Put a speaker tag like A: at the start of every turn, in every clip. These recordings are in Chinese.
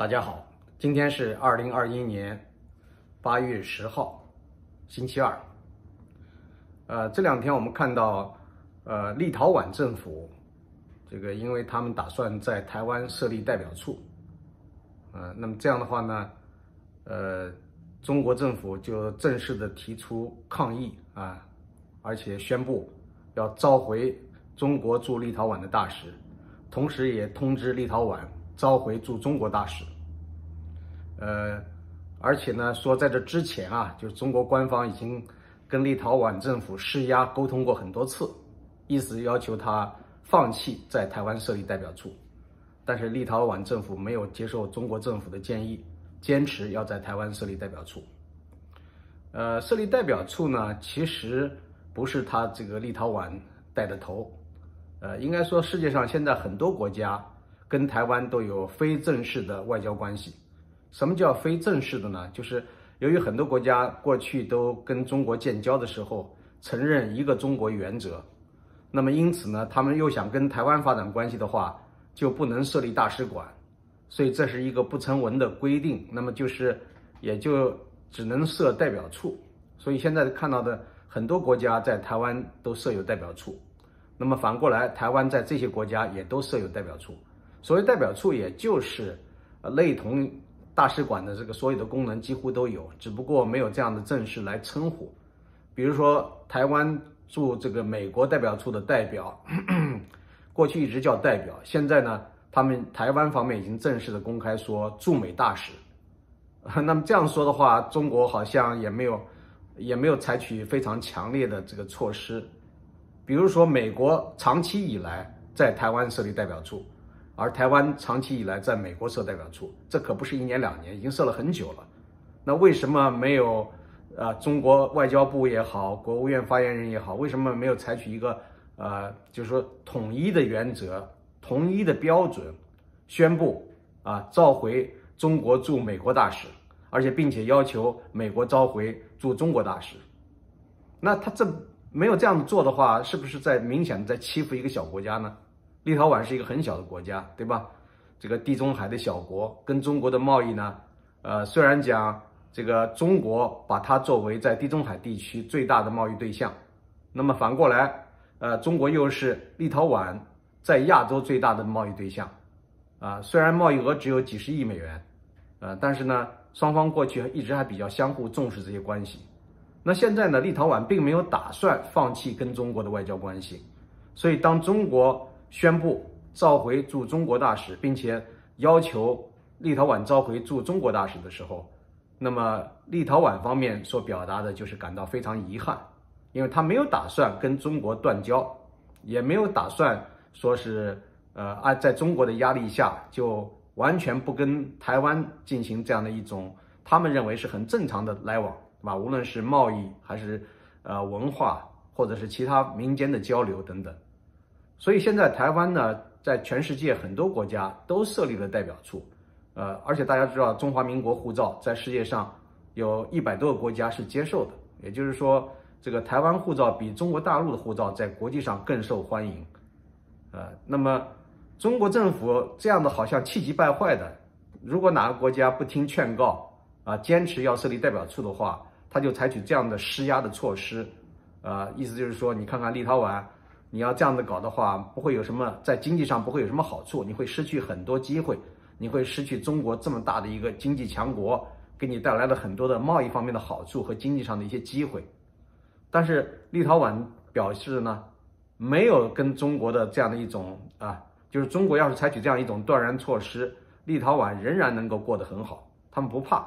A: 大家好，今天是二零二一年八月十号，星期二。呃，这两天我们看到，呃，立陶宛政府这个，因为他们打算在台湾设立代表处，呃，那么这样的话呢，呃，中国政府就正式的提出抗议啊，而且宣布要召回中国驻立陶宛的大使，同时也通知立陶宛。召回驻中国大使，呃，而且呢，说在这之前啊，就是中国官方已经跟立陶宛政府施压沟通过很多次，意思要求他放弃在台湾设立代表处，但是立陶宛政府没有接受中国政府的建议，坚持要在台湾设立代表处。呃，设立代表处呢，其实不是他这个立陶宛带的头，呃，应该说世界上现在很多国家。跟台湾都有非正式的外交关系。什么叫非正式的呢？就是由于很多国家过去都跟中国建交的时候承认一个中国原则，那么因此呢，他们又想跟台湾发展关系的话，就不能设立大使馆，所以这是一个不成文的规定。那么就是也就只能设代表处。所以现在看到的很多国家在台湾都设有代表处，那么反过来，台湾在这些国家也都设有代表处。所谓代表处，也就是类同大使馆的这个所有的功能几乎都有，只不过没有这样的正式来称呼。比如说，台湾驻这个美国代表处的代表，过去一直叫代表，现在呢，他们台湾方面已经正式的公开说驻美大使。那么这样说的话，中国好像也没有也没有采取非常强烈的这个措施。比如说，美国长期以来在台湾设立代表处。而台湾长期以来在美国设代表处，这可不是一年两年，已经设了很久了。那为什么没有？呃，中国外交部也好，国务院发言人也好，为什么没有采取一个呃，就是说统一的原则、统一的标准，宣布啊召回中国驻美国大使，而且并且要求美国召回驻中国大使？那他这没有这样做的话，是不是在明显的在欺负一个小国家呢？立陶宛是一个很小的国家，对吧？这个地中海的小国跟中国的贸易呢，呃，虽然讲这个中国把它作为在地中海地区最大的贸易对象，那么反过来，呃，中国又是立陶宛在亚洲最大的贸易对象，啊，虽然贸易额只有几十亿美元，呃，但是呢，双方过去一直还比较相互重视这些关系。那现在呢，立陶宛并没有打算放弃跟中国的外交关系，所以当中国。宣布召回驻中国大使，并且要求立陶宛召回驻中国大使的时候，那么立陶宛方面所表达的就是感到非常遗憾，因为他没有打算跟中国断交，也没有打算说是呃按在中国的压力下就完全不跟台湾进行这样的一种他们认为是很正常的来往，对吧？无论是贸易还是呃文化或者是其他民间的交流等等。所以现在台湾呢，在全世界很多国家都设立了代表处，呃，而且大家知道，中华民国护照在世界上有一百多个国家是接受的，也就是说，这个台湾护照比中国大陆的护照在国际上更受欢迎，呃，那么中国政府这样的好像气急败坏的，如果哪个国家不听劝告啊，坚持要设立代表处的话，他就采取这样的施压的措施，啊，意思就是说，你看看立陶宛。你要这样子搞的话，不会有什么在经济上不会有什么好处，你会失去很多机会，你会失去中国这么大的一个经济强国给你带来了很多的贸易方面的好处和经济上的一些机会。但是立陶宛表示呢，没有跟中国的这样的一种啊，就是中国要是采取这样一种断然措施，立陶宛仍然能够过得很好，他们不怕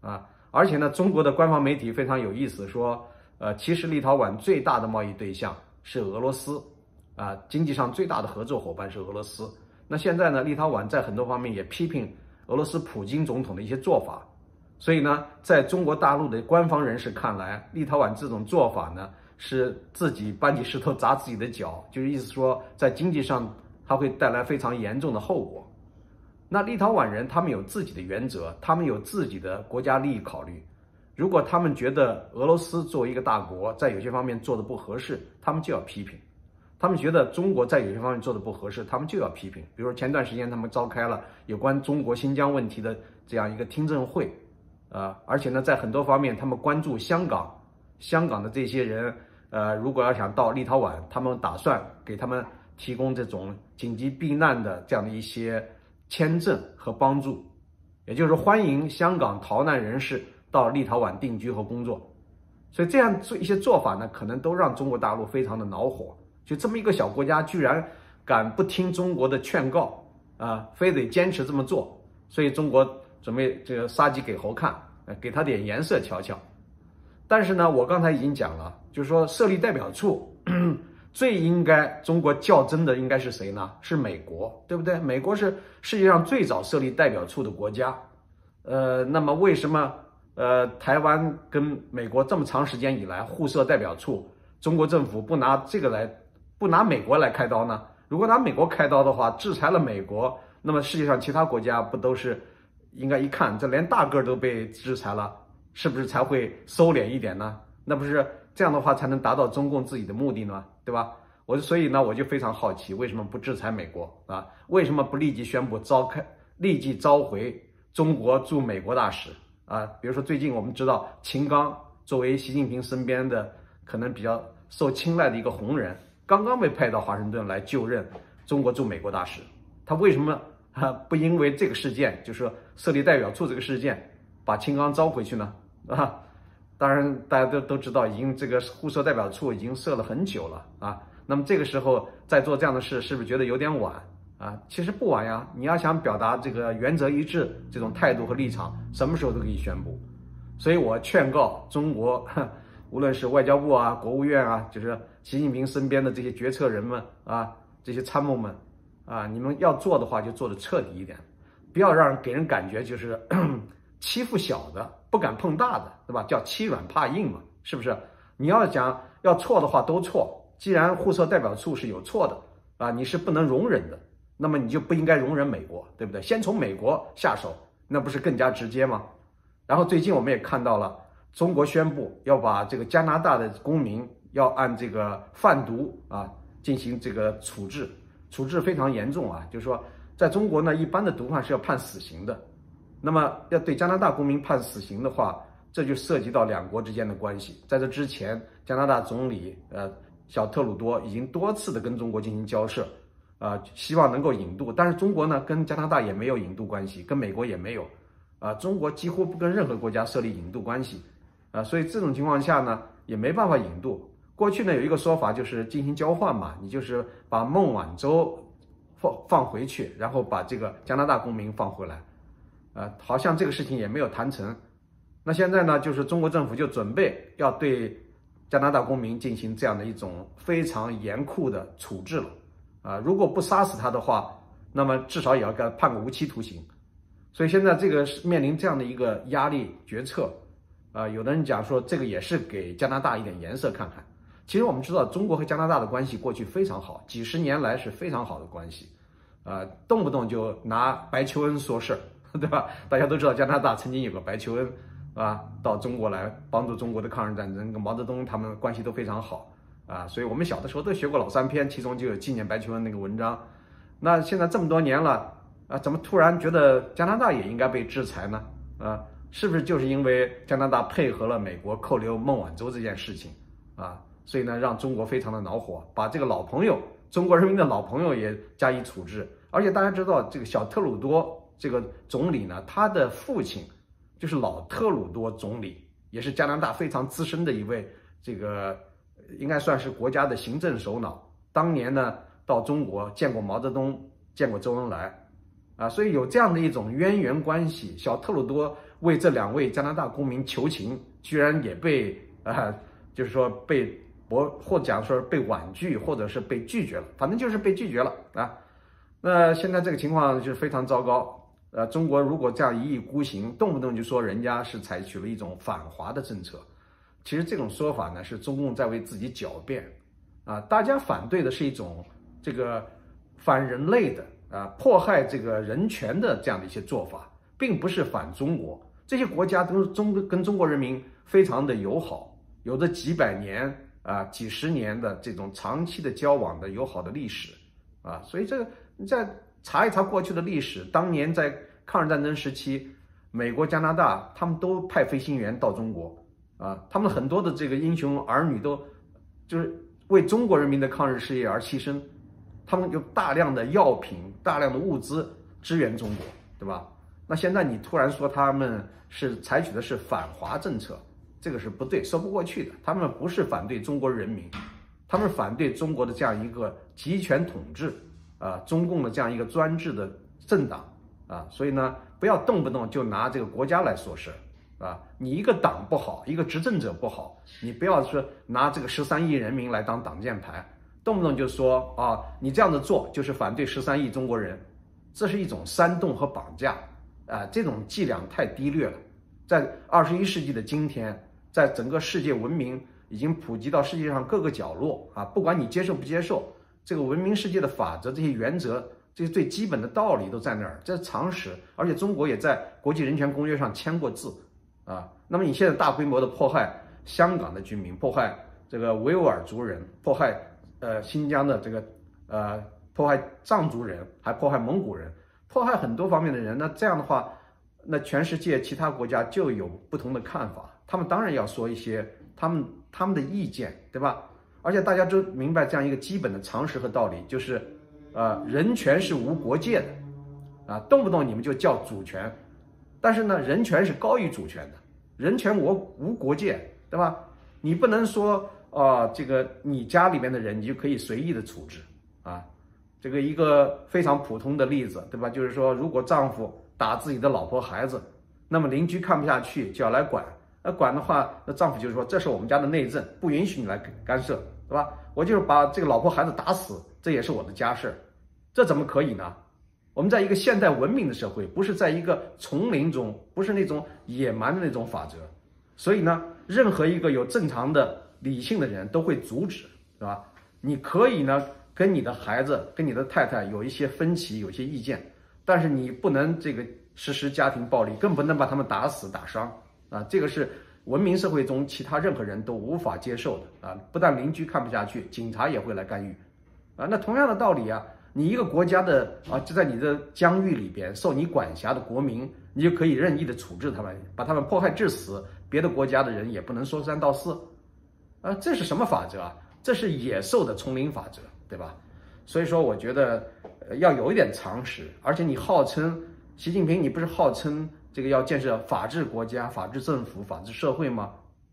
A: 啊。而且呢，中国的官方媒体非常有意思，说呃，其实立陶宛最大的贸易对象。是俄罗斯，啊，经济上最大的合作伙伴是俄罗斯。那现在呢，立陶宛在很多方面也批评俄罗斯普京总统的一些做法。所以呢，在中国大陆的官方人士看来，立陶宛这种做法呢，是自己搬起石头砸自己的脚，就是意思说，在经济上它会带来非常严重的后果。那立陶宛人他们有自己的原则，他们有自己的国家利益考虑。如果他们觉得俄罗斯作为一个大国，在有些方面做的不合适，他们就要批评。他们觉得中国在有些方面做的不合适，他们就要批评。比如前段时间他们召开了有关中国新疆问题的这样一个听证会，啊，而且呢，在很多方面他们关注香港，香港的这些人，呃，如果要想到立陶宛，他们打算给他们提供这种紧急避难的这样的一些签证和帮助，也就是欢迎香港逃难人士到立陶宛定居和工作。所以这样做一些做法呢，可能都让中国大陆非常的恼火。就这么一个小国家，居然敢不听中国的劝告啊，非得坚持这么做。所以中国准备这个杀鸡给猴看，给他点颜色瞧瞧。但是呢，我刚才已经讲了，就是说设立代表处，最应该中国较真的应该是谁呢？是美国，对不对？美国是世界上最早设立代表处的国家。呃，那么为什么？呃，台湾跟美国这么长时间以来互设代表处，中国政府不拿这个来，不拿美国来开刀呢？如果拿美国开刀的话，制裁了美国，那么世界上其他国家不都是应该一看，这连大个都被制裁了，是不是才会收敛一点呢？那不是这样的话才能达到中共自己的目的呢？对吧？我所以呢，我就非常好奇，为什么不制裁美国啊？为什么不立即宣布召开，立即召回中国驻美国大使？啊，比如说最近我们知道秦刚作为习近平身边的可能比较受青睐的一个红人，刚刚被派到华盛顿来就任中国驻美国大使。他为什么啊不因为这个事件，就是设立代表处这个事件，把秦刚招回去呢？啊，当然大家都都知道，已经这个互设代表处已经设了很久了啊。那么这个时候再做这样的事，是不是觉得有点晚？啊，其实不晚呀！你要想表达这个原则一致这种态度和立场，什么时候都可以宣布。所以我劝告中国，无论是外交部啊、国务院啊，就是习近平身边的这些决策人们啊、这些参谋们啊，你们要做的话就做的彻底一点，不要让给人感觉就是 欺负小的，不敢碰大的，对吧？叫欺软怕硬嘛，是不是？你要讲要错的话都错。既然互设代表处是有错的啊，你是不能容忍的。那么你就不应该容忍美国，对不对？先从美国下手，那不是更加直接吗？然后最近我们也看到了，中国宣布要把这个加拿大的公民要按这个贩毒啊进行这个处置，处置非常严重啊，就是说在中国呢，一般的毒贩是要判死刑的，那么要对加拿大公民判死刑的话，这就涉及到两国之间的关系。在这之前，加拿大总理呃小特鲁多已经多次的跟中国进行交涉。啊，希望能够引渡，但是中国呢，跟加拿大也没有引渡关系，跟美国也没有，啊，中国几乎不跟任何国家设立引渡关系，啊，所以这种情况下呢，也没办法引渡。过去呢有一个说法就是进行交换嘛，你就是把孟晚舟放放回去，然后把这个加拿大公民放回来，啊，好像这个事情也没有谈成。那现在呢，就是中国政府就准备要对加拿大公民进行这样的一种非常严酷的处置了。啊，如果不杀死他的话，那么至少也要给他判个无期徒刑。所以现在这个是面临这样的一个压力决策。啊，有的人讲说这个也是给加拿大一点颜色看看。其实我们知道，中国和加拿大的关系过去非常好，几十年来是非常好的关系。啊，动不动就拿白求恩说事儿，对吧？大家都知道加拿大曾经有个白求恩，啊，到中国来帮助中国的抗日战争，跟毛泽东他们关系都非常好。啊，所以我们小的时候都学过老三篇，其中就有纪念白求恩那个文章。那现在这么多年了，啊，怎么突然觉得加拿大也应该被制裁呢？啊，是不是就是因为加拿大配合了美国扣留孟晚舟这件事情？啊，所以呢，让中国非常的恼火，把这个老朋友，中国人民的老朋友也加以处置。而且大家知道，这个小特鲁多这个总理呢，他的父亲就是老特鲁多总理，也是加拿大非常资深的一位这个。应该算是国家的行政首脑。当年呢，到中国见过毛泽东，见过周恩来，啊，所以有这样的一种渊源关系。小特鲁多为这两位加拿大公民求情，居然也被啊，就是说被驳，或者讲说被婉拒，或者是被拒绝了，反正就是被拒绝了啊。那现在这个情况就是非常糟糕。呃，中国如果这样一意孤行，动不动就说人家是采取了一种反华的政策。其实这种说法呢，是中共在为自己狡辩，啊，大家反对的是一种这个反人类的啊，迫害这个人权的这样的一些做法，并不是反中国。这些国家都是中跟中国人民非常的友好，有着几百年啊几十年的这种长期的交往的友好的历史啊，所以这个你再查一查过去的历史，当年在抗日战争时期，美国、加拿大他们都派飞行员到中国啊，他们很多的这个英雄儿女都就是为中国人民的抗日事业而牺牲，他们有大量的药品、大量的物资支援中国，对吧？那现在你突然说他们是采取的是反华政策？这个是不对，说不过去的。他们不是反对中国人民，他们反对中国的这样一个集权统治，啊，中共的这样一个专制的政党，啊，所以呢，不要动不动就拿这个国家来说事儿，啊，你一个党不好，一个执政者不好，你不要说拿这个十三亿人民来当挡箭牌，动不动就说啊，你这样子做就是反对十三亿中国人，这是一种煽动和绑架，啊，这种伎俩太低劣了，在二十一世纪的今天。在整个世界文明已经普及到世界上各个角落啊，不管你接受不接受这个文明世界的法则、这些原则、这些最基本的道理都在那儿，这是常识。而且中国也在国际人权公约上签过字啊。那么你现在大规模的迫害香港的居民，迫害这个维吾尔族人，迫害呃新疆的这个呃迫害藏族人，还迫害蒙古人，迫害很多方面的人。那这样的话，那全世界其他国家就有不同的看法。他们当然要说一些他们他们的意见，对吧？而且大家都明白这样一个基本的常识和道理，就是，呃，人权是无国界的，啊，动不动你们就叫主权，但是呢，人权是高于主权的，人权我无国界，对吧？你不能说啊，这个你家里面的人你就可以随意的处置啊，这个一个非常普通的例子，对吧？就是说，如果丈夫打自己的老婆孩子，那么邻居看不下去就要来管。那管的话，那丈夫就是说，这是我们家的内政，不允许你来干涉，对吧？我就是把这个老婆孩子打死，这也是我的家事，这怎么可以呢？我们在一个现代文明的社会，不是在一个丛林中，不是那种野蛮的那种法则，所以呢，任何一个有正常的理性的人都会阻止，是吧？你可以呢跟你的孩子、跟你的太太有一些分歧、有一些意见，但是你不能这个实施家庭暴力，更不能把他们打死、打伤。啊，这个是文明社会中其他任何人都无法接受的啊！不但邻居看不下去，警察也会来干预，啊，那同样的道理啊，你一个国家的啊，就在你的疆域里边受你管辖的国民，你就可以任意的处置他们，把他们迫害致死，别的国家的人也不能说三道四，啊，这是什么法则啊？这是野兽的丛林法则，对吧？所以说，我觉得要有一点常识，而且你号称习近平，你不是号称？这个要建设法治国家、法治政府、法治社会吗？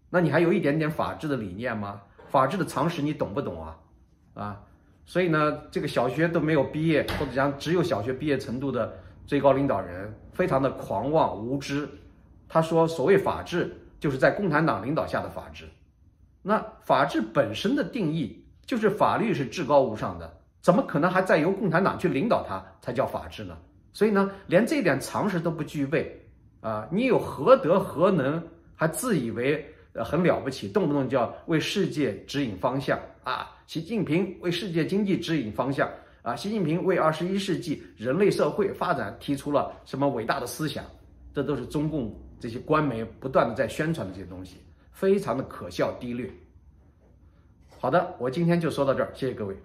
A: 那你还有一点点法治的理念吗？法治的常识你懂不懂啊？啊，所以呢，这个小学都没有毕业，或者讲只有小学毕业程度的最高领导人，非常的狂妄无知。他说，所谓法治，就是在共产党领导下的法治。那法治本身的定义就是法律是至高无上的，怎么可能还在由共产党去领导它才叫法治呢？所以呢，连这点常识都不具备。啊，你有何德何能，还自以为很了不起，动不动就要为世界指引方向啊？习近平为世界经济指引方向啊？习近平为二十一世纪人类社会发展提出了什么伟大的思想？这都是中共这些官媒不断的在宣传的这些东西，非常的可笑低劣。好的，我今天就说到这儿，谢谢各位。